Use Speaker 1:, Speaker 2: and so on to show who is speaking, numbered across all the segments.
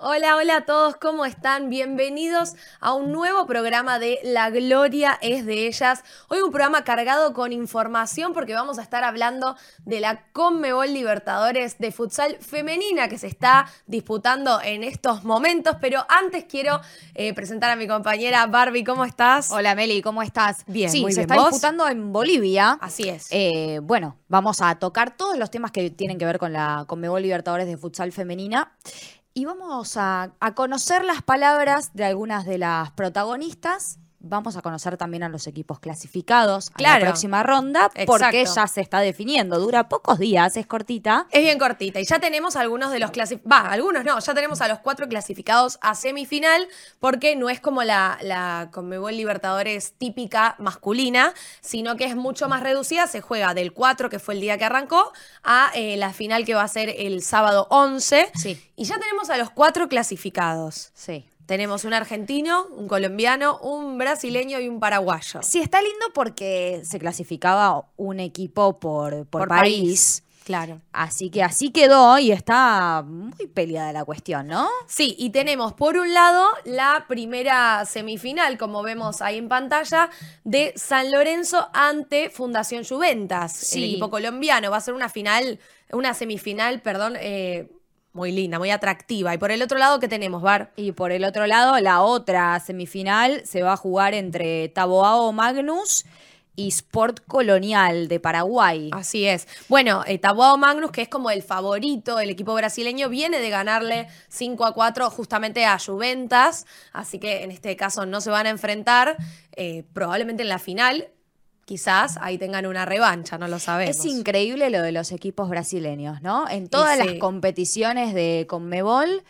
Speaker 1: Hola, hola a todos, ¿cómo están? Bienvenidos a un nuevo programa de La Gloria es de ellas. Hoy un programa cargado con información porque vamos a estar hablando de la Conmebol Libertadores de futsal femenina que se está disputando en estos momentos, pero antes quiero eh, presentar a mi compañera Barbie, ¿cómo estás?
Speaker 2: Hola Meli, ¿cómo estás?
Speaker 1: Bien,
Speaker 2: sí,
Speaker 1: muy
Speaker 2: se
Speaker 1: bien.
Speaker 2: está
Speaker 1: ¿Vos?
Speaker 2: disputando en Bolivia.
Speaker 1: Así es.
Speaker 2: Eh, bueno, vamos a tocar todos los temas que tienen que ver con la Conmebol Libertadores de futsal femenina. Y vamos a, a conocer las palabras de algunas de las protagonistas. Vamos a conocer también a los equipos clasificados a
Speaker 1: Claro.
Speaker 2: la próxima ronda, porque
Speaker 1: Exacto.
Speaker 2: ya se está definiendo. Dura pocos días, es cortita.
Speaker 1: Es bien cortita y ya tenemos algunos de los clasificados, va, algunos no, ya tenemos a los cuatro clasificados a semifinal porque no es como la, la Conmebol Libertadores típica masculina, sino que es mucho más reducida, se juega del 4 que fue el día que arrancó a eh, la final que va a ser el sábado 11
Speaker 2: Sí.
Speaker 1: y ya tenemos a los cuatro clasificados.
Speaker 2: Sí.
Speaker 1: Tenemos un argentino, un colombiano, un brasileño y un paraguayo.
Speaker 2: Sí, está lindo porque se clasificaba un equipo por, por,
Speaker 1: Por
Speaker 2: país.
Speaker 1: país. Claro.
Speaker 2: Así que así quedó y está muy peleada la cuestión, ¿no?
Speaker 1: Sí, y tenemos por un lado la primera semifinal, como vemos ahí en pantalla, de San Lorenzo ante Fundación Juventas,
Speaker 2: Sí.
Speaker 1: el equipo colombiano. Va a ser una final, una semifinal, perdón, eh, muy linda, muy atractiva. Y por el otro lado, ¿qué tenemos, Bar?
Speaker 2: Y por el otro lado, la otra semifinal se va a jugar entre Taboao Magnus y Sport Colonial de Paraguay.
Speaker 1: Así es. Bueno, eh, Taboao Magnus, que es como el favorito, el equipo brasileño, viene de ganarle 5 a 4 justamente a Juventas, así que en este caso no se van a enfrentar, eh, probablemente en la final, quizás ahí tengan una revancha, no lo sabemos.
Speaker 2: Es increíble lo de los equipos brasileños, ¿no? En todas
Speaker 1: sí.
Speaker 2: las competiciones de Conmebol,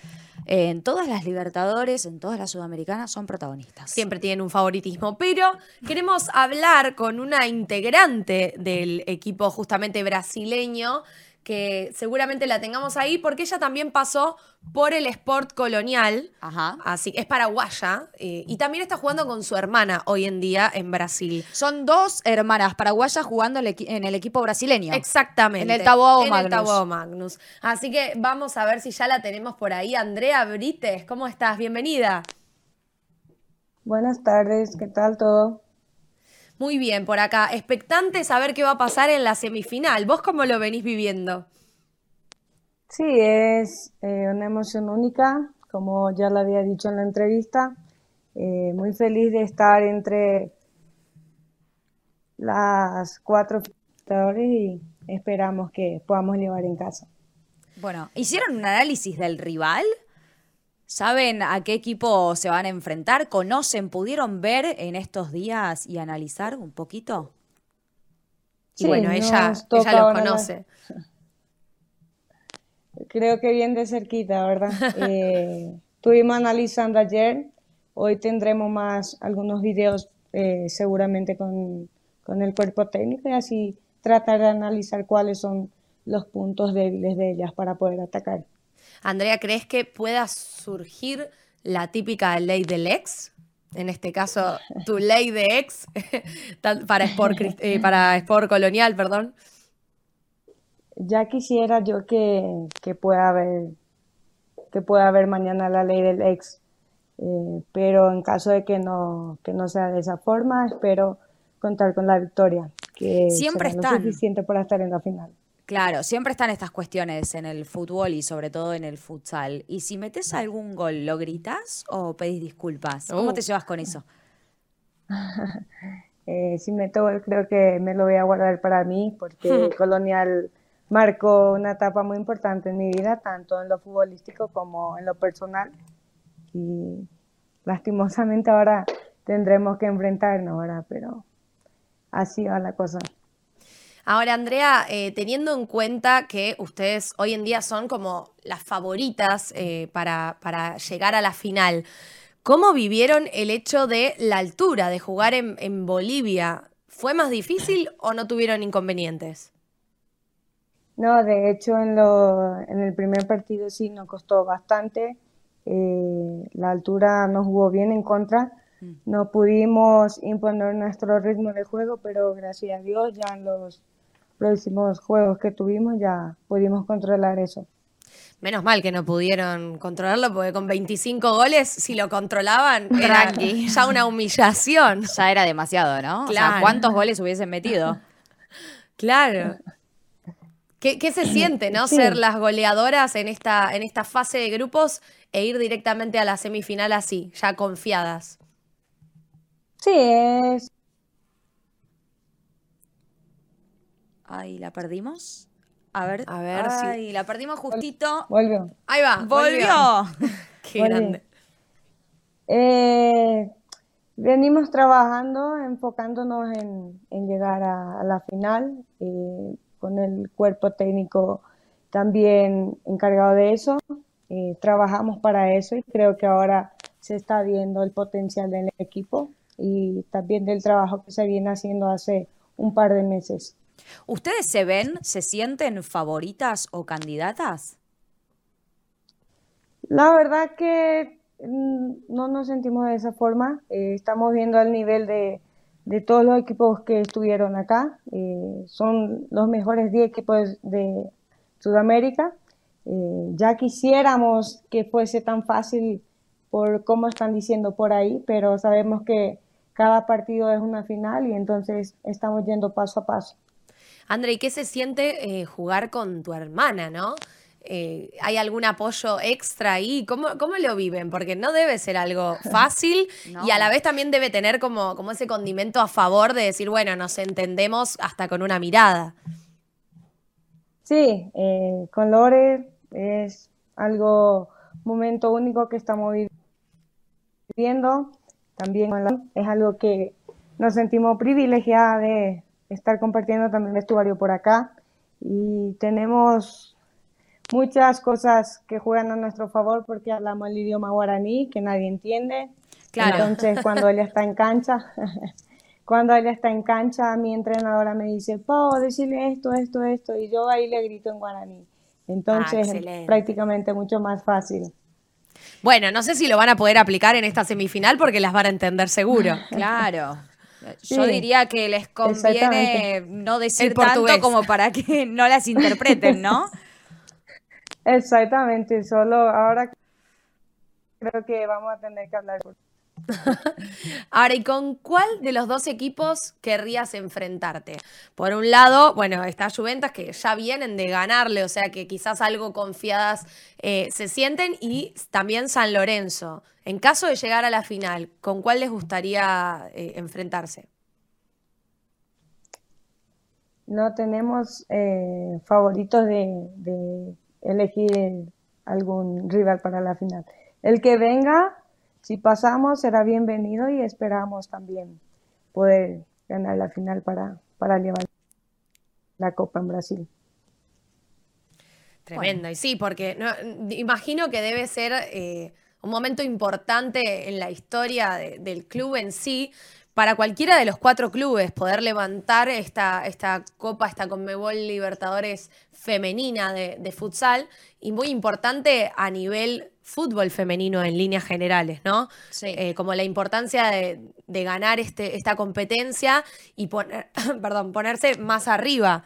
Speaker 2: en todas las Libertadores, en todas las Sudamericanas, son protagonistas.
Speaker 1: Siempre tienen un favoritismo, pero queremos hablar con una integrante del equipo justamente brasileño que seguramente la tengamos ahí porque ella también pasó por el Sport Colonial.
Speaker 2: Ajá.
Speaker 1: Así que es paraguaya eh, y también está jugando con su hermana hoy en día en Brasil.
Speaker 2: Son dos hermanas paraguayas jugando el en el equipo brasileño.
Speaker 1: Exactamente.
Speaker 2: En el Taboao
Speaker 1: En
Speaker 2: Magnus.
Speaker 1: el Taboao Magnus. Así que vamos a ver si ya la tenemos por ahí. Andrea Brites, ¿cómo estás? Bienvenida.
Speaker 3: Buenas tardes, ¿qué tal todo?
Speaker 1: Muy bien, por acá. Expectante saber qué va a pasar en la semifinal. ¿Vos cómo lo venís viviendo?
Speaker 3: Sí, es eh, una emoción única, como ya lo había dicho en la entrevista. Eh, muy feliz de estar entre las cuatro finalistas y esperamos que podamos llevar en casa.
Speaker 2: Bueno, ¿hicieron un análisis del rival? ¿Saben a qué equipo se van a enfrentar? ¿Conocen? ¿Pudieron ver en estos días y analizar un poquito?
Speaker 1: Y
Speaker 3: Sí,
Speaker 1: bueno, ella, ella
Speaker 3: la-
Speaker 1: conoce.
Speaker 3: Creo que bien de cerquita, ¿verdad? Eh, estuvimos analizando ayer, hoy tendremos más algunos videos eh, seguramente con, con el cuerpo técnico y así tratar de analizar cuáles son los puntos débiles de ellas para poder atacar.
Speaker 1: Andrea, ¿crees que pueda surgir la típica ley del ex? En este caso, tu ley de ex para Sport, eh, para Sport Colonial, perdón.
Speaker 3: Ya quisiera yo que, que pueda haber que pueda haber mañana la ley del ex, eh, pero en caso de que no, que no sea de esa forma, espero contar con la victoria, que
Speaker 2: Siempre
Speaker 3: será lo suficiente para estar en la final.
Speaker 2: Claro, siempre están estas cuestiones en el fútbol y sobre todo en el futsal. ¿Y si metes algún gol, lo gritas o pedís disculpas? ¿Cómo
Speaker 1: Uh.
Speaker 2: te llevas con eso?
Speaker 3: Eh, si meto gol, creo que me lo voy a guardar para mí, porque Colonial marcó una etapa muy importante en mi vida, tanto en lo futbolístico como en lo personal. Y lastimosamente ahora tendremos que enfrentarnos, ¿verdad? Pero así va la cosa.
Speaker 1: Ahora, Andrea, eh, teniendo en cuenta que ustedes hoy en día son como las favoritas eh, para, para llegar a la final, ¿cómo vivieron el hecho de la altura, de jugar en, en Bolivia? ¿Fue más difícil o no tuvieron inconvenientes?
Speaker 3: No, de hecho en, lo, en el primer partido sí nos costó bastante. eh, la altura nos jugó bien en contra. No pudimos imponer nuestro ritmo de juego, pero gracias a Dios ya en los próximos juegos que tuvimos ya pudimos controlar eso.
Speaker 1: Menos mal que no pudieron controlarlo, porque con 25 goles, si lo controlaban, era ya una humillación.
Speaker 2: Ya era demasiado, ¿no? O sea, ¿cuántos goles hubiesen metido?
Speaker 1: Claro. ¿Qué, se siente, no? Ser las goleadoras en esta, en esta fase de grupos e ir directamente a la semifinal así, ya confiadas.
Speaker 3: Sí, es.
Speaker 2: Ay, ¿la perdimos? A ver,
Speaker 1: a ver
Speaker 2: Ay, la perdimos justito.
Speaker 3: Volvió.
Speaker 1: Ahí va.
Speaker 2: Volvió.
Speaker 1: Qué grande.
Speaker 3: Eh, venimos trabajando, enfocándonos en, llegar a, la final, eh, con el cuerpo técnico también encargado de eso. Eh, trabajamos para eso y creo que ahora se está viendo el potencial del equipo y también del trabajo que se viene haciendo hace un par de meses.
Speaker 2: ¿Ustedes se ven, se sienten favoritas o candidatas?
Speaker 3: La verdad que mm, no nos sentimos de esa forma. Eh, estamos viendo al nivel de, todos los equipos que estuvieron acá. Eh, son los mejores 10 equipos de Sudamérica. Eh, ya quisiéramos que fuese tan fácil por cómo están diciendo por ahí, pero sabemos que cada partido es una final y entonces estamos yendo paso a paso.
Speaker 1: André, ¿y qué se siente eh, jugar con tu hermana, no? Eh, ¿Hay algún apoyo extra ahí? ¿Cómo, ¿Cómo, lo viven? Porque no debe ser algo fácil y a la vez también debe tener como, como ese condimento a favor de decir, bueno, nos entendemos hasta con una mirada.
Speaker 3: Sí, eh, con Lore es algo, momento único que estamos viviendo. También es algo que nos sentimos privilegiadas de, estar compartiendo también vestuario por acá y tenemos muchas cosas que juegan a nuestro favor porque hablamos el idioma guaraní que nadie entiende. Claro. Entonces, cuando ella está en cancha, cuando ella está en cancha, mi entrenadora me dice, Pau, decirle esto, esto, esto, y yo ahí le grito en guaraní. Entonces, es prácticamente mucho más fácil.
Speaker 1: Bueno, no sé si lo van a poder aplicar en esta semifinal porque las van a entender seguro.
Speaker 2: Claro. Yo diría que les conviene no decir tanto como para que no las interpreten, ¿no?
Speaker 3: Exactamente, solo ahora creo que vamos a tener que hablar.
Speaker 1: Ahora, ¿y con cuál de los dos equipos querrías enfrentarte? Por un lado, bueno, está Juventus que ya vienen de ganarle, o sea que quizás algo confiadas eh, se sienten, y también San Lorenzo. En caso de llegar a la final, ¿con cuál les gustaría eh, enfrentarse?
Speaker 3: No tenemos eh, favoritos de elegir algún rival para la final. El que venga si pasamos, será bienvenido y esperamos también poder ganar la final para, para llevar la Copa en Brasil.
Speaker 1: Tremendo, y sí, porque imagino que debe ser eh, un momento importante en la historia del club en sí, para cualquiera de los cuatro clubes, poder levantar esta, esta Copa, esta Conmebol Libertadores femenina de, de futsal, y muy importante a nivel fútbol femenino en líneas generales, ¿no? Sí. Eh, como la importancia de, ganar este, esta competencia y poner, perdón, ponerse más arriba.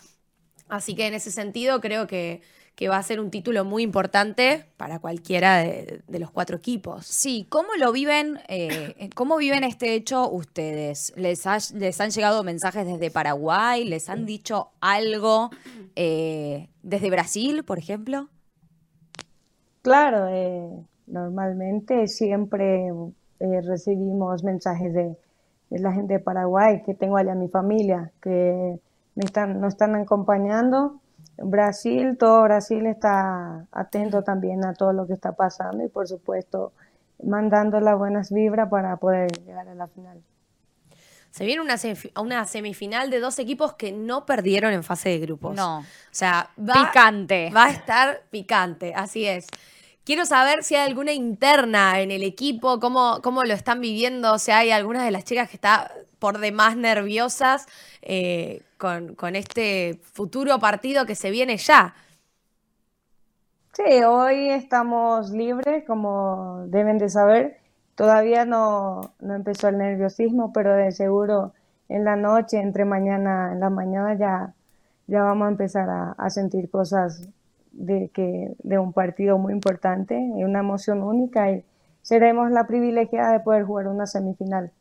Speaker 1: Así que en ese sentido creo que, va a ser un título muy importante para cualquiera de, los cuatro equipos.
Speaker 2: Sí, ¿cómo lo viven, eh, cómo viven este hecho ustedes? ¿Les, ¿Les, han llegado mensajes desde Paraguay? ¿Les han dicho algo eh, desde Brasil, por ejemplo?
Speaker 3: Claro, eh, normalmente siempre eh, recibimos mensajes de, la gente de Paraguay, que tengo allá mi familia, que me están, nos están acompañando. Brasil, todo Brasil está atento también a todo lo que está pasando y por supuesto mandando las buenas vibras para poder llegar a la final.
Speaker 1: Se viene una, una semifinal de dos equipos que no perdieron en fase de grupos.
Speaker 2: No.
Speaker 1: O sea,
Speaker 2: va, picante.
Speaker 1: Va a estar picante, así es. Quiero saber si hay alguna interna en el equipo, cómo, cómo lo están viviendo, o sea, hay algunas de las chicas que están por demás nerviosas eh, con, con este futuro partido que se viene ya.
Speaker 3: Sí, hoy estamos libres, como deben de saber. Todavía no, no, empezó el nerviosismo, pero de seguro en la noche, entre mañana, en la mañana ya, ya vamos a empezar a, a sentir cosas de, que, de un partido muy importante, una emoción única y seremos la privilegiada de poder jugar una semifinal.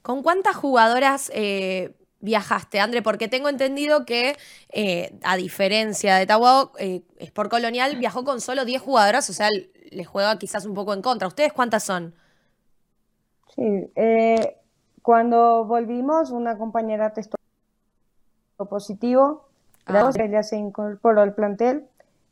Speaker 1: ¿Con cuántas jugadoras eh, viajaste, André? Porque tengo entendido que, eh, a diferencia de Tahuao, eh, Sport Colonial viajó con solo 10 jugadoras, o sea, les juega quizás un poco en contra. ¿Ustedes cuántas son?
Speaker 3: Sí, eh, cuando volvimos, una compañera testó positivo, ah. ella se incorporó al plantel,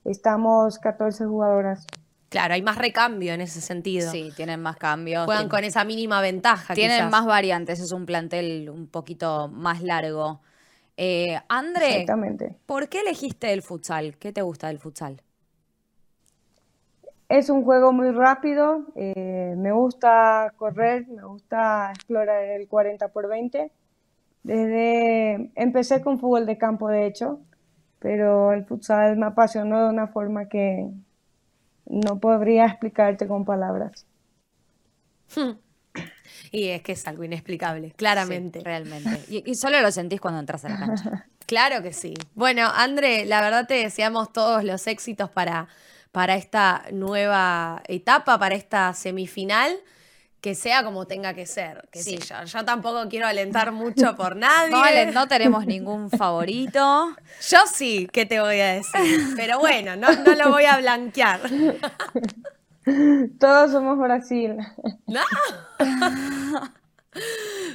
Speaker 3: estamos 14 jugadoras.
Speaker 1: Claro, hay más recambio en ese sentido.
Speaker 2: Sí, tienen más cambios.
Speaker 1: Juegan con esa mínima ventaja.
Speaker 2: Tienen más variantes, es un plantel un poquito más largo. Eh, André, ¿por qué elegiste el futsal? ¿Qué te gusta del futsal?
Speaker 3: Es un juego muy rápido, eh, me gusta correr, me gusta explorar el 40 por 20. Desde empecé con fútbol de campo, de hecho, pero el futsal me apasionó de una forma que, no podría explicarte con palabras.
Speaker 1: Y es que es algo inexplicable, claramente.
Speaker 2: realmente. Y, solo lo sentís cuando entras a la cancha.
Speaker 1: claro que sí. Bueno, André, la verdad te deseamos todos los éxitos para, para esta nueva etapa, para esta semifinal que sea como tenga que ser. Que sí. yo, yo, tampoco quiero alentar mucho por nadie.
Speaker 2: No, no tenemos ningún favorito.
Speaker 1: Yo sí, ¿qué te voy a decir? Pero bueno, no, no lo voy a blanquear.
Speaker 3: Todos somos Brasil.
Speaker 1: No.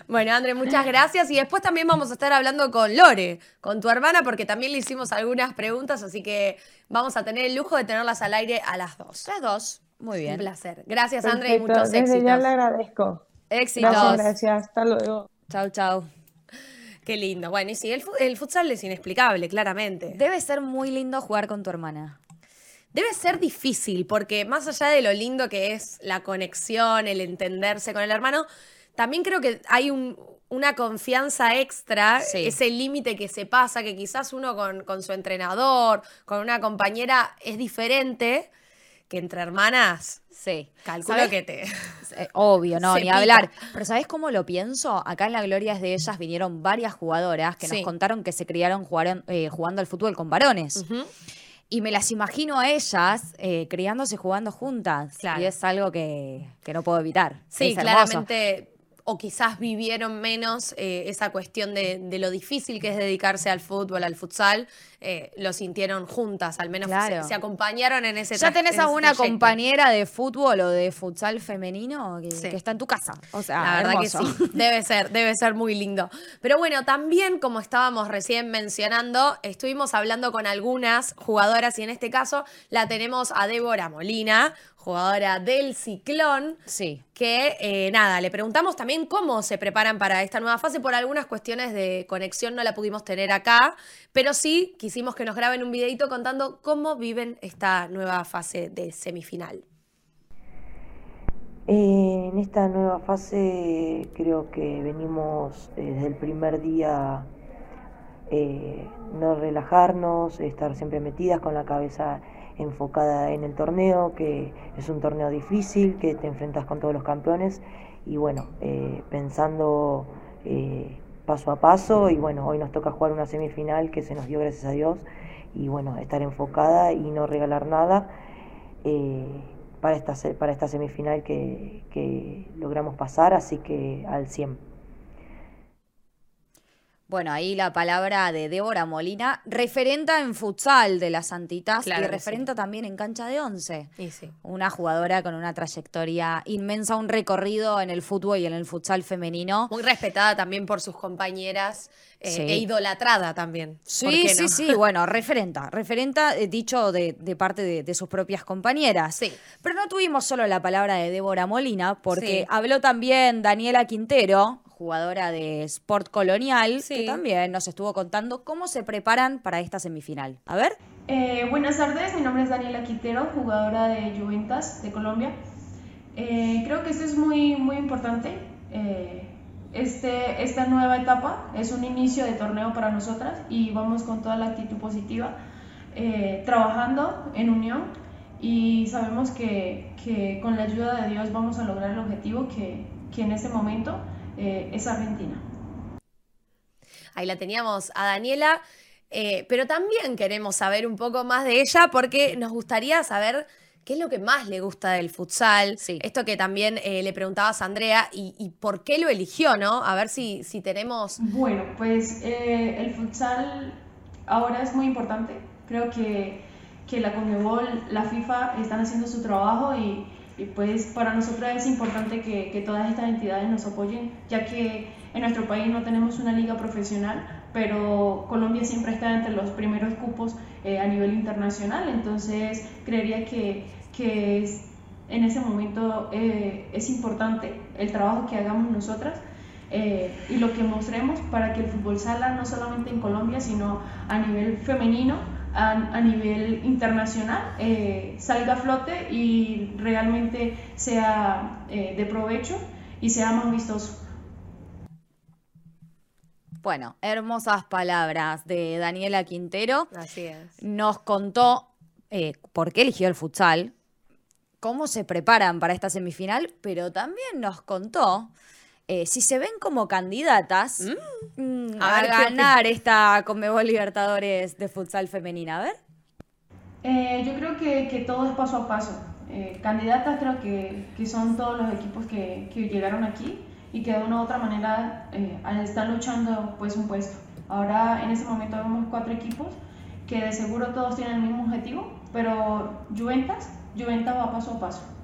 Speaker 1: Bueno, André, muchas gracias. Y después también vamos a estar hablando con Lore, con tu hermana, porque también le hicimos algunas preguntas, así que vamos a tener el lujo de tenerlas al aire a las dos.
Speaker 2: Las dos. Muy bien.
Speaker 1: Un placer. Gracias, André, y muchos éxitos.
Speaker 3: ya le agradezco.
Speaker 1: Éxitos.
Speaker 3: Gracias, gracias. Hasta luego.
Speaker 2: Chau, chau.
Speaker 1: Qué lindo. Bueno, y sí, el, el futsal es inexplicable, claramente.
Speaker 2: Debe ser muy lindo jugar con tu hermana.
Speaker 1: Debe ser difícil, porque más allá de lo lindo que es la conexión, el entenderse con el hermano, también creo que hay una confianza extra, ese límite que se pasa, que quizás uno con, con, su entrenador, con una compañera, es diferente que entre hermanas.
Speaker 2: Sí.
Speaker 1: Calculo que te.
Speaker 2: Eh, obvio, no, ni hablar. Pero ¿sabes cómo lo pienso? Acá en la Gloria de ellas vinieron varias jugadoras que nos contaron que se criaron eh, jugando al fútbol con varones. Y me las imagino a ellas eh, criándose jugando juntas. Y es algo que, no puedo evitar.
Speaker 1: Sí, claramente o quizás vivieron menos eh, esa cuestión de, lo difícil que es dedicarse al fútbol, al futsal, eh, lo sintieron juntas, al menos se, acompañaron en ese
Speaker 2: ¿Ya tenés a una compañera de fútbol o de futsal femenino que, está en tu casa? O sea,
Speaker 1: la verdad que sí, debe ser, debe ser muy lindo. Pero bueno, también como estábamos recién mencionando, estuvimos hablando con algunas jugadoras y en este caso la tenemos a Débora Molina, jugadora del Ciclón.
Speaker 2: Sí.
Speaker 1: Que eh, nada, le preguntamos también cómo se preparan para esta nueva fase. Por algunas cuestiones de conexión no la pudimos tener acá, pero sí quisimos que nos graben un videito contando cómo viven esta nueva fase de semifinal.
Speaker 4: Eh, en esta nueva fase creo que venimos eh, desde el primer día no relajarnos, estar siempre metidas con la cabeza enfocada en el torneo, que es un torneo difícil, que te enfrentas con todos los campeones y bueno, eh, pensando eh, paso a paso y bueno, hoy nos toca jugar una semifinal que se nos dio gracias a Dios y bueno, estar enfocada y no regalar nada eh, para, esta, para esta semifinal que, que logramos pasar, así que al 100.
Speaker 2: Bueno, ahí la palabra de Débora Molina, referenta en futsal de las Santitas y referenta también en cancha de once. Una jugadora con una trayectoria inmensa, un recorrido en el fútbol y en el futsal femenino.
Speaker 1: Muy respetada también por sus compañeras eh, e idolatrada también.
Speaker 2: Sí, sí, sí, bueno, referenta, referenta eh, dicho de, parte de, sus propias compañeras.
Speaker 1: Sí.
Speaker 2: Pero no tuvimos solo la palabra de Débora Molina, porque habló también Daniela Quintero, jugadora de Sport Colonial, que también nos estuvo contando cómo se preparan para esta semifinal. A ver.
Speaker 5: Eh, buenas tardes, mi nombre es Daniela Quintero, jugadora de Juventus de Colombia. Eh, creo que esto es muy, muy importante. Eh, este, esta nueva etapa es un inicio de torneo para nosotras y vamos con toda la actitud positiva, trabajando en unión y sabemos que, que, con la ayuda de Dios vamos a lograr el objetivo que, que en este momento eh, es Argentina.
Speaker 1: Ahí la teníamos a Daniela. Eh, pero también queremos saber un poco más de ella porque nos gustaría saber qué es lo que más le gusta del futsal.
Speaker 2: Sí.
Speaker 1: Esto que también eh, le preguntabas a Andrea y, y por qué lo eligió, ¿no? A ver si, si tenemos...
Speaker 5: Bueno, pues eh, el futsal ahora es muy importante. Creo que, que la Conmebol, la FIFA están haciendo su trabajo y, y pues para nosotros es importante que, que todas estas entidades nos apoyen, ya que en nuestro país no tenemos una liga profesional, pero Colombia siempre está entre los primeros cupos eh, a nivel internacional, entonces creería que, que en ese momento eh, es importante el trabajo que hagamos nosotras eh, y lo que mostremos para que el fútbol sala no solamente en Colombia, sino a nivel femenino, a, a nivel internacional, eh, salga a flote y realmente sea eh, de provecho y sea más vistoso.
Speaker 2: Bueno, hermosas palabras de Daniela Quintero.
Speaker 1: Así es.
Speaker 2: Nos contó eh, por qué eligió el futsal, cómo se preparan para esta semifinal, pero también nos contó eh, si se ven como candidatas mm,
Speaker 1: A
Speaker 2: a,
Speaker 1: ver, ¿qué
Speaker 2: ganar esta Conmebol Libertadores de futsal femenina. A ver.
Speaker 5: Eh, yo creo que, que todo es paso a paso. Eh, candidatas creo que, que son todos los equipos que, que llegaron aquí y que de una u otra manera eh, están luchando pues un puesto. Ahora en ese momento vemos cuatro equipos que de seguro todos tienen el mismo objetivo, pero Juventus, Juventus va paso a paso.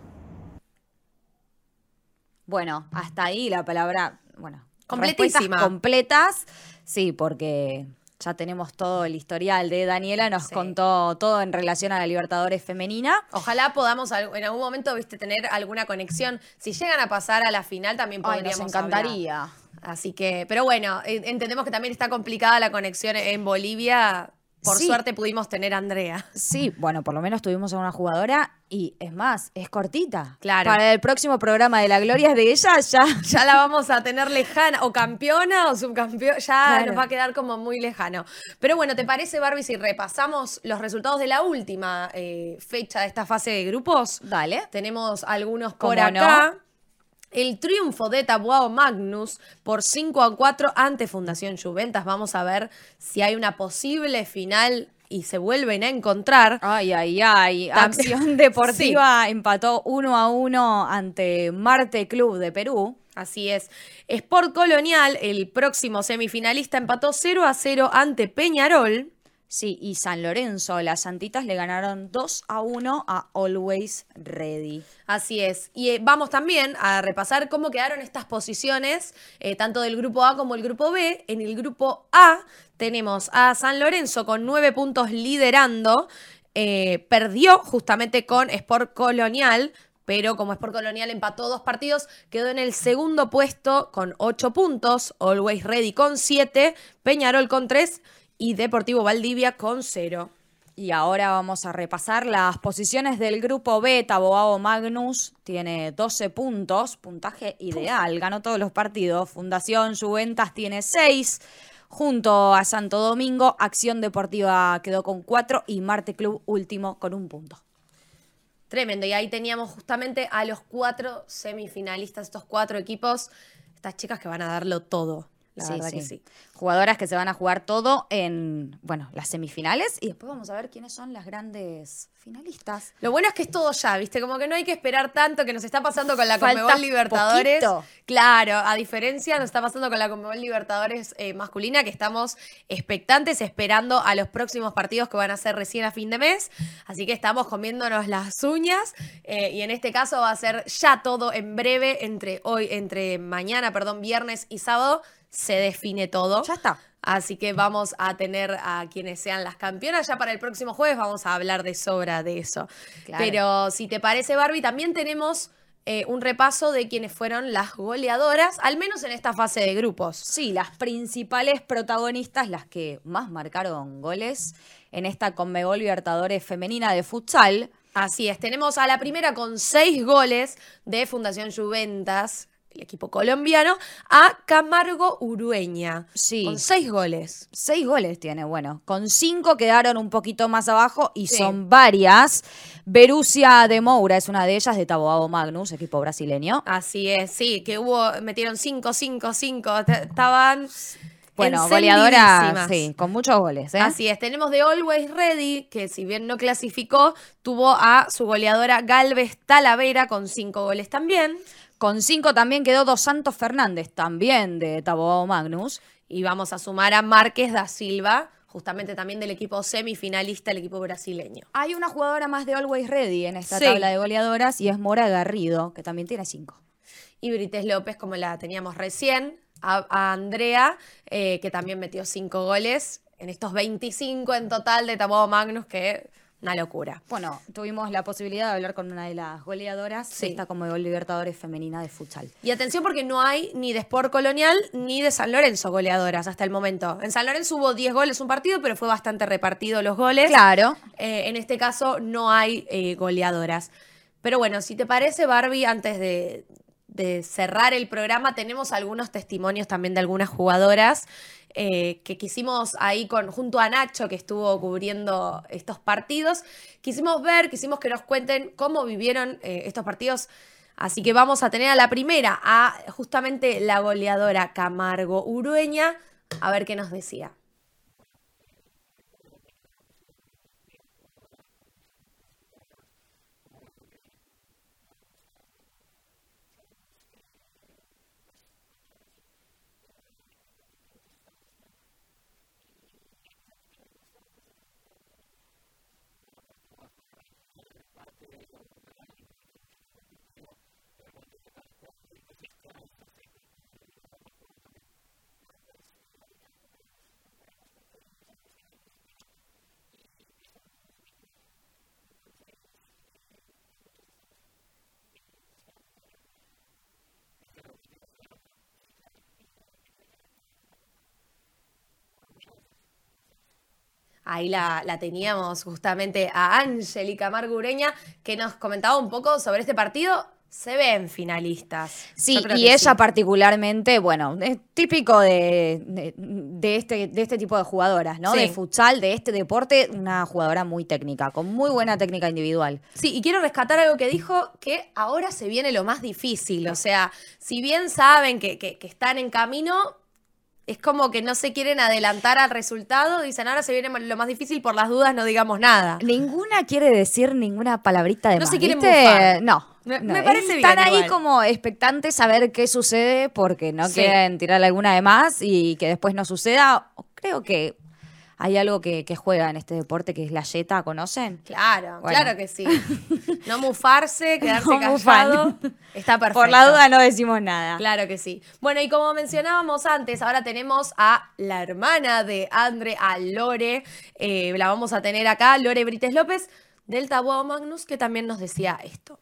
Speaker 2: Bueno, hasta ahí la palabra, bueno,
Speaker 1: Completísima.
Speaker 2: respuestas completas, sí, porque ya tenemos todo el historial de Daniela, nos
Speaker 1: Sí.
Speaker 2: contó todo en relación a la Libertadores femenina.
Speaker 1: Ojalá podamos en algún momento, viste, tener alguna conexión. Si llegan a pasar a la final, también
Speaker 2: Ay,
Speaker 1: podríamos
Speaker 2: nos
Speaker 1: hablar.
Speaker 2: encantaría.
Speaker 1: Así que, pero bueno, entendemos que también está complicada la conexión en Bolivia. Por
Speaker 2: Sí.
Speaker 1: suerte pudimos tener a Andrea.
Speaker 2: Sí, bueno, por lo menos tuvimos a una jugadora y es más, es cortita.
Speaker 1: Claro.
Speaker 2: Para el próximo programa de La Gloria es de ella, ya.
Speaker 1: Ya la vamos a tener lejana, o campeona o subcampeona, ya
Speaker 2: Claro.
Speaker 1: nos va a quedar como muy lejano. Pero bueno, ¿te parece, Barbie, si repasamos los resultados de la última eh, fecha de esta fase de grupos?
Speaker 2: Dale.
Speaker 1: Tenemos algunos por
Speaker 2: ¿Cómo no?
Speaker 1: El triunfo de Tabuao Magnus por 5 a 4 ante Fundación Juventas. Vamos a ver si hay una posible final y se vuelven a encontrar.
Speaker 2: Ay, ay, ay. Acción Deportiva empató 1 a 1 ante Marte Club de Perú.
Speaker 1: Así es. Sport Colonial, el próximo semifinalista, empató 0 a 0 ante Peñarol.
Speaker 2: Sí, y San Lorenzo, las Santitas le ganaron 2 a 1 a Always Ready.
Speaker 1: Así es. Y eh, vamos también a repasar cómo quedaron estas posiciones, eh, tanto del grupo A como el grupo B. En el grupo A tenemos a San Lorenzo con nueve puntos liderando. Eh, perdió justamente con Sport Colonial, pero como Sport Colonial empató dos partidos, quedó en el segundo puesto con ocho puntos. Always Ready con siete, Peñarol con tres y Deportivo Valdivia con cero.
Speaker 2: Y ahora vamos a repasar las posiciones del grupo B. Taboao Magnus tiene 12 puntos, puntaje ideal, ganó todos los partidos. Fundación Juventas tiene 6. Junto a Santo Domingo, Acción Deportiva quedó con 4 y Marte Club último con un punto.
Speaker 1: Tremendo. Y ahí teníamos justamente a los cuatro semifinalistas, estos cuatro equipos, estas chicas que van a darlo todo. La verdad que sí.
Speaker 2: Jugadoras que se van a jugar todo en, bueno, las semifinales y después vamos a ver quiénes son las grandes finalistas.
Speaker 1: Lo bueno es que es todo ya, ¿viste? Como que no hay que esperar tanto que nos está pasando con la Conmebol Libertadores.
Speaker 2: poquito.
Speaker 1: Claro, a diferencia nos está pasando con la Conmebol Libertadores eh, masculina, que estamos expectantes, esperando a los próximos partidos que van a ser recién a fin de mes. Así que estamos comiéndonos las uñas. eh, y en este caso va a ser ya todo en breve, entre hoy, entre mañana, perdón, viernes y sábado, se define todo.
Speaker 2: Ya está.
Speaker 1: Así que vamos a tener a quienes sean las campeonas. Ya para el próximo jueves vamos a hablar de sobra de eso.
Speaker 2: Claro.
Speaker 1: Pero si te parece, Barbie, también tenemos eh, un repaso de quienes fueron las goleadoras, al menos en esta fase de grupos.
Speaker 2: Sí, las principales protagonistas, las que más marcaron goles en esta Conmebol Libertadores femenina de futsal.
Speaker 1: Así es, tenemos a la primera con seis goles de Fundación Juventas, el equipo colombiano, a Camargo Urueña.
Speaker 2: Sí.
Speaker 1: Con seis goles.
Speaker 2: Seis goles tiene, bueno. Con cinco quedaron un poquito más abajo y
Speaker 1: Sí.
Speaker 2: son varias. Berucia de Moura es una de ellas, de Taboao Magnus, equipo brasileño.
Speaker 1: Así es, sí, que hubo, metieron cinco, cinco, cinco. Estaban.
Speaker 2: Bueno, goleadora, sí, con muchos goles. ¿eh?
Speaker 1: Así es, tenemos de Always Ready, que si bien no clasificó, tuvo a su goleadora Galvez Talavera con cinco goles también.
Speaker 2: Con cinco también quedó Dos Santos Fernández, también de Taboao Magnus.
Speaker 1: Y vamos a sumar a Márquez da Silva, justamente también del equipo semifinalista, el equipo brasileño.
Speaker 2: Hay una jugadora más de Always Ready en esta
Speaker 1: Sí.
Speaker 2: tabla de goleadoras y es Mora Garrido, que también tiene cinco.
Speaker 1: Y Brites López, como la teníamos recién, a, a Andrea, eh, que también metió cinco goles en estos 25 en total de Taboao Magnus, que una locura.
Speaker 2: Bueno, tuvimos la posibilidad de hablar con una de las goleadoras,
Speaker 1: Sí.
Speaker 2: esta como de Libertadores femenina de futsal.
Speaker 1: Y atención porque no hay ni de Sport Colonial ni de San Lorenzo goleadoras hasta el momento. En San Lorenzo hubo 10 goles un partido, pero fue bastante repartido los goles.
Speaker 2: Claro.
Speaker 1: Eh, en este caso no hay eh, goleadoras. Pero bueno, si te parece, Barbie, antes de, de cerrar el programa, tenemos algunos testimonios también de algunas jugadoras eh, que quisimos ahí con, junto a Nacho, que estuvo cubriendo estos partidos. Quisimos ver, quisimos que nos cuenten cómo vivieron eh, estos partidos. Así que vamos a tener a la primera, a justamente la goleadora Camargo Urueña, a ver qué nos decía. Ahí la, la teníamos justamente a Angélica Margureña, que nos comentaba un poco sobre este partido. Se ven finalistas.
Speaker 2: Sí, y ella
Speaker 1: sí.
Speaker 2: particularmente, bueno, es típico de, de- de este, de este tipo de jugadoras, ¿no?
Speaker 1: Sí.
Speaker 2: De futsal, de este deporte, una jugadora muy técnica, con muy buena técnica individual.
Speaker 1: Sí, y quiero rescatar algo que dijo, que ahora se viene lo más difícil. O sea, si bien saben que, que- que están en camino, es como que no se quieren adelantar al resultado. Dicen, ahora se viene lo más difícil, por las dudas no digamos nada.
Speaker 2: Ninguna quiere decir ninguna palabrita de
Speaker 1: No
Speaker 2: más,
Speaker 1: se quieren mufar.
Speaker 2: No. No.
Speaker 1: me parece
Speaker 2: Están
Speaker 1: bien
Speaker 2: ahí
Speaker 1: igual.
Speaker 2: como expectantes a ver qué sucede porque no
Speaker 1: Sí.
Speaker 2: quieren tirarle alguna de más y que después no suceda. Creo que hay algo que, que juega en este deporte que es la yeta, ¿conocen?
Speaker 1: Claro,
Speaker 2: Bueno.
Speaker 1: claro que sí. No mufarse, quedarse
Speaker 2: No
Speaker 1: callado. Está perfecto.
Speaker 2: Por la duda no decimos nada.
Speaker 1: Claro que sí. Bueno, y como mencionábamos antes, ahora tenemos a la hermana de Andre, a Lore. Eh, la vamos a tener acá, Lore Brites López, del Tabuado Magnus, que también nos decía esto.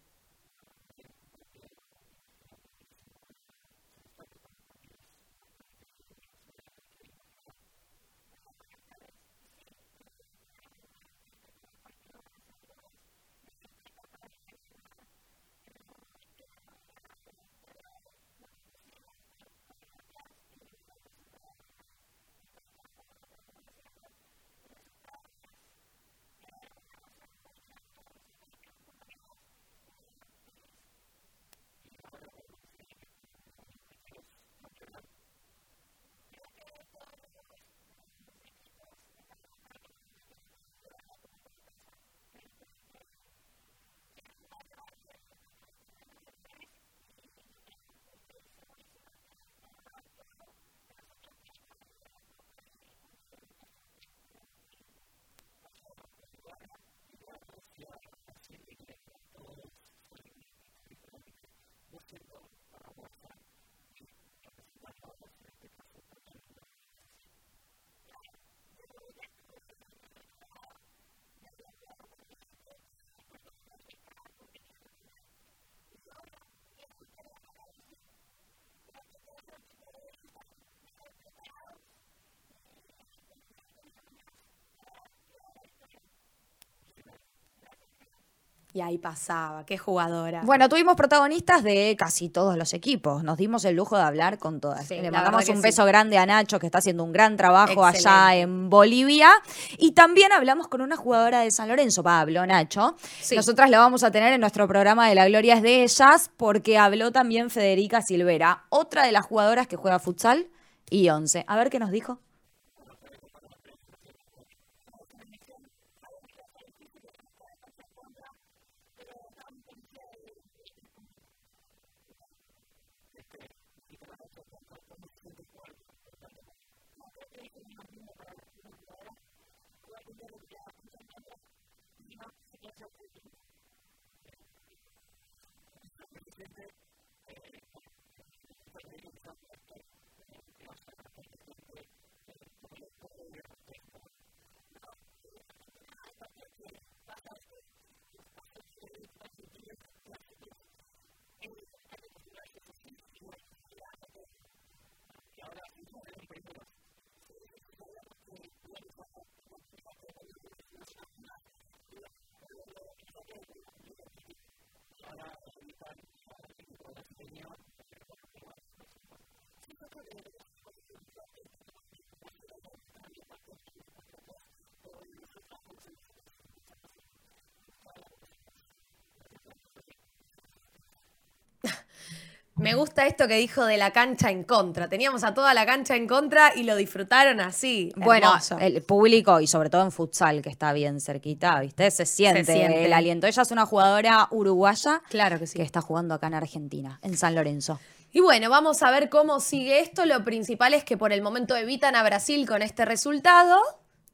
Speaker 1: can go Y ahí pasaba, qué jugadora.
Speaker 2: Bueno, tuvimos protagonistas de casi todos los equipos. Nos dimos el lujo de hablar con todas.
Speaker 1: Sí,
Speaker 2: Le mandamos un
Speaker 1: sí.
Speaker 2: beso grande a Nacho, que está haciendo un gran trabajo allá en Bolivia. Y también hablamos con una jugadora de San Lorenzo, Pablo, Nacho.
Speaker 1: Sí.
Speaker 2: Nosotras la vamos a tener en nuestro programa de La Gloria es de ellas, porque habló también Federica Silvera, otra de las jugadoras que juega futsal y 11. A ver qué nos dijo. っ、た、Thank you. Ahora, ahorita, ahora que conoce el Señor,
Speaker 1: Me gusta esto que dijo de la cancha en contra. Teníamos a toda la cancha en contra y lo disfrutaron así.
Speaker 2: Bueno,
Speaker 1: Hermoso.
Speaker 2: el público y sobre todo en futsal, que está bien cerquita, ¿viste? Se siente,
Speaker 1: siente.
Speaker 2: el aliento. Ella es una jugadora uruguaya
Speaker 1: Claro que sí.
Speaker 2: que está jugando acá en Argentina, en San Lorenzo.
Speaker 1: Y bueno, vamos a ver cómo sigue esto. Lo principal es que por el momento evitan a Brasil con este resultado.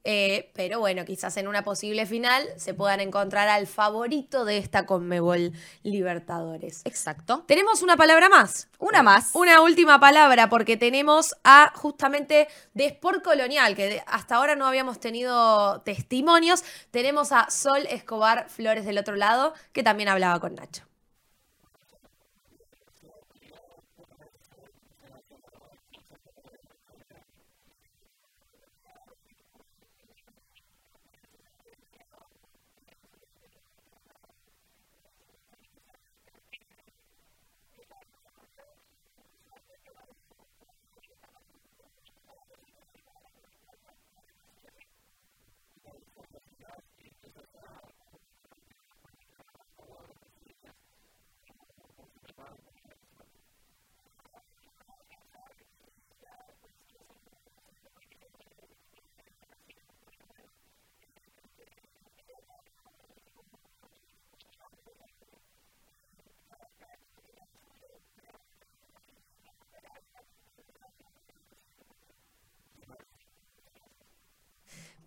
Speaker 1: Eh, pero bueno, quizás en una posible final se puedan encontrar al favorito de esta Conmebol Libertadores.
Speaker 2: Exacto.
Speaker 1: Tenemos una palabra más.
Speaker 2: Una más.
Speaker 1: Una última palabra, porque tenemos a justamente de Sport Colonial, que hasta ahora no habíamos tenido testimonios. Tenemos a Sol Escobar Flores del otro lado, que también hablaba con Nacho.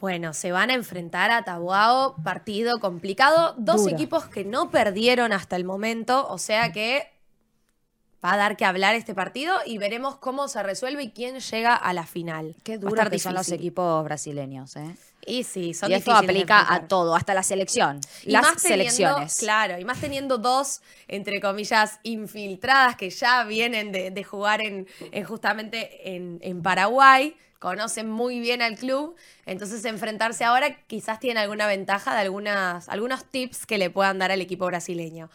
Speaker 1: Bueno, se van a enfrentar a Tabuao, partido complicado. Dos equipos que no perdieron hasta el momento, o sea que va a dar que hablar este partido y veremos cómo se resuelve y quién llega a la final.
Speaker 2: Qué duro que son los equipos brasileños, ¿eh?
Speaker 1: Y sí, son
Speaker 2: y esto aplica a todo, hasta la selección.
Speaker 1: Y
Speaker 2: las
Speaker 1: más teniendo-
Speaker 2: selecciones.
Speaker 1: Claro, y más teniendo dos, entre comillas, infiltradas que ya vienen de, de jugar en, en justamente en, en Paraguay, conocen muy bien al club, entonces enfrentarse ahora quizás tiene alguna ventaja de algunas, algunos tips que le puedan dar al equipo brasileño.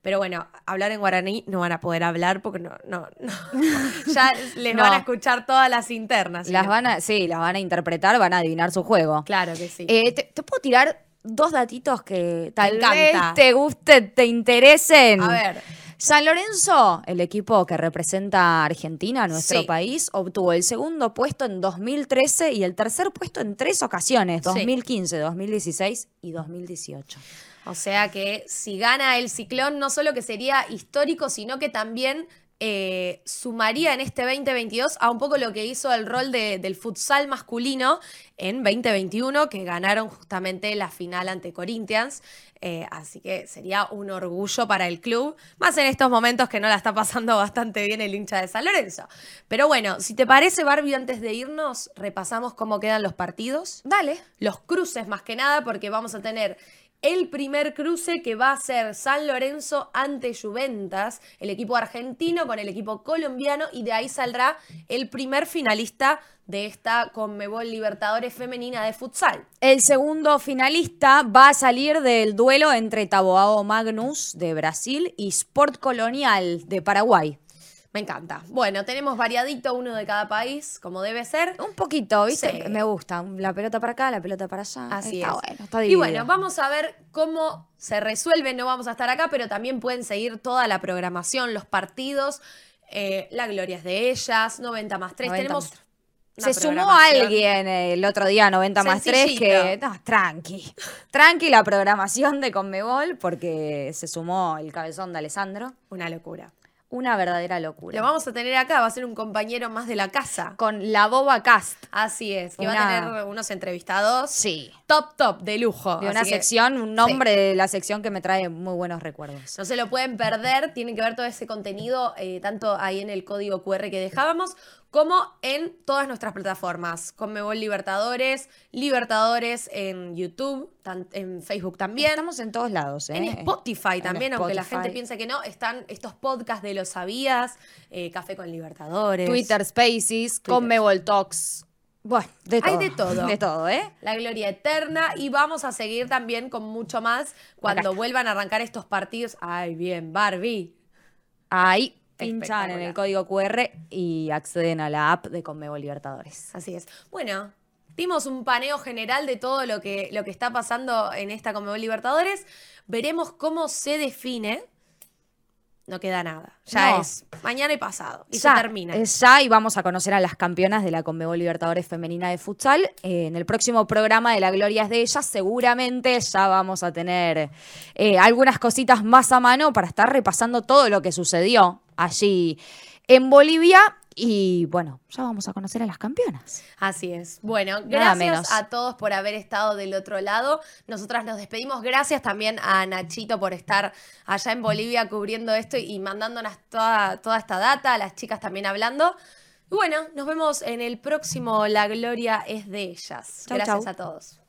Speaker 1: Pero bueno, hablar en guaraní no van a poder hablar porque no, no, no. ya les
Speaker 2: No.
Speaker 1: van a escuchar todas las internas.
Speaker 2: Las
Speaker 1: ¿sí?
Speaker 2: van a, sí, las van a interpretar, van a adivinar su juego.
Speaker 1: Claro que sí.
Speaker 2: Eh, te, te puedo tirar dos datitos que tal
Speaker 1: encanta.
Speaker 2: vez te gusten, te interesen.
Speaker 1: a ver.
Speaker 2: San Lorenzo, el equipo que representa a Argentina, nuestro
Speaker 1: Sí.
Speaker 2: país, obtuvo el segundo puesto en 2013 y el tercer puesto en tres ocasiones, 2015, 2016 y 2018.
Speaker 1: O sea que si gana el ciclón, no solo que sería histórico, sino que también eh, sumaría en este 2022 a un poco lo que hizo el rol de- del futsal masculino en 2021, que ganaron justamente la final ante Corinthians. Eh, así que sería un orgullo para el club, más en estos momentos que no la está pasando bastante bien el hincha de San Lorenzo. Pero bueno, si te parece, Barbie, antes de irnos, repasamos cómo quedan los partidos
Speaker 2: Dale.
Speaker 1: los cruces más que nada, porque vamos a tener el primer cruce que va a ser San Lorenzo ante Juventas, el equipo argentino con el equipo colombiano, y de ahí saldrá el primer finalista de esta Conmebol Libertadores Femenina de Futsal.
Speaker 2: El segundo finalista va a salir del duelo entre Taboao Magnus de Brasil y Sport Colonial de Paraguay.
Speaker 1: Me encanta. Bueno, tenemos variadito uno de cada país, como debe ser.
Speaker 2: Un poquito, ¿viste?
Speaker 1: Sí.
Speaker 2: Me gusta. La pelota para acá, la pelota para allá.
Speaker 1: Así
Speaker 2: está
Speaker 1: es.
Speaker 2: bueno, está
Speaker 1: y bueno, vamos a ver cómo se resuelve. No vamos a estar acá, pero también pueden seguir toda la programación, los partidos eh, La Gloria es de ellas, 90 más 3.
Speaker 2: 90
Speaker 1: Tenemos
Speaker 2: más Se sumó alguien el otro día, 90 más 3,
Speaker 1: Sencillito.
Speaker 2: que. No, tranqui. Tranqui la programación de Conmebol, porque se sumó el cabezón de Alessandro.
Speaker 1: Una locura.
Speaker 2: Una verdadera locura.
Speaker 1: Lo vamos a tener acá, va a ser un compañero más de la casa.
Speaker 2: Con la Boba Cast.
Speaker 1: Así es, que va a tener unos entrevistados
Speaker 2: Sí.
Speaker 1: top, top, de lujo.
Speaker 2: De una
Speaker 1: Así que
Speaker 2: sección, un nombre de la sección que me trae muy buenos recuerdos.
Speaker 1: No se lo pueden perder, tienen que ver todo ese contenido, eh, tanto ahí en el código QR que dejábamos, como en todas nuestras plataformas. Conmebol Libertadores, Libertadores en YouTube, tan- en Facebook también.
Speaker 2: Estamos en todos lados, ¿eh?
Speaker 1: En Spotify
Speaker 2: En
Speaker 1: también, aunque la gente piense que no, están estos podcasts de Lo Sabías, eh, Café con Libertadores.
Speaker 2: Twitter Spaces, Conmebol Talks. Bueno, de todo.
Speaker 1: Hay de todo.
Speaker 2: De todo, ¿eh?
Speaker 1: La gloria eterna y vamos a seguir también con mucho más cuando vuelvan a arrancar estos partidos. Ay, bien, Barbie.
Speaker 2: Ahí pinchan en el código QR y acceden a la app de Conmebol Libertadores.
Speaker 1: Así es. Bueno, dimos un paneo general de todo lo que, lo que está pasando en esta Conmebol Libertadores. Veremos cómo se define. No queda nada. Ya
Speaker 2: No.
Speaker 1: es mañana y pasado. Y
Speaker 2: ya,
Speaker 1: se termina.
Speaker 2: es ya y vamos a conocer a las campeonas de la Conmebol Libertadores Femenina de Futsal. Eh, en el próximo programa de La Gloria es de ellas, seguramente ya vamos a tener eh, algunas cositas más a mano para estar repasando todo lo que sucedió allí en Bolivia. Y bueno, ya vamos a conocer a las campeonas.
Speaker 1: Así es. Bueno,
Speaker 2: Nada
Speaker 1: gracias
Speaker 2: menos.
Speaker 1: a todos por haber estado del otro lado. Nosotras nos despedimos. Gracias también a Nachito por estar allá en Bolivia cubriendo esto y mandándonos toda, toda esta data, a las chicas también hablando. Y bueno, nos vemos en el próximo La Gloria es de ellas.
Speaker 2: Chau,
Speaker 1: gracias
Speaker 2: chau.
Speaker 1: a todos.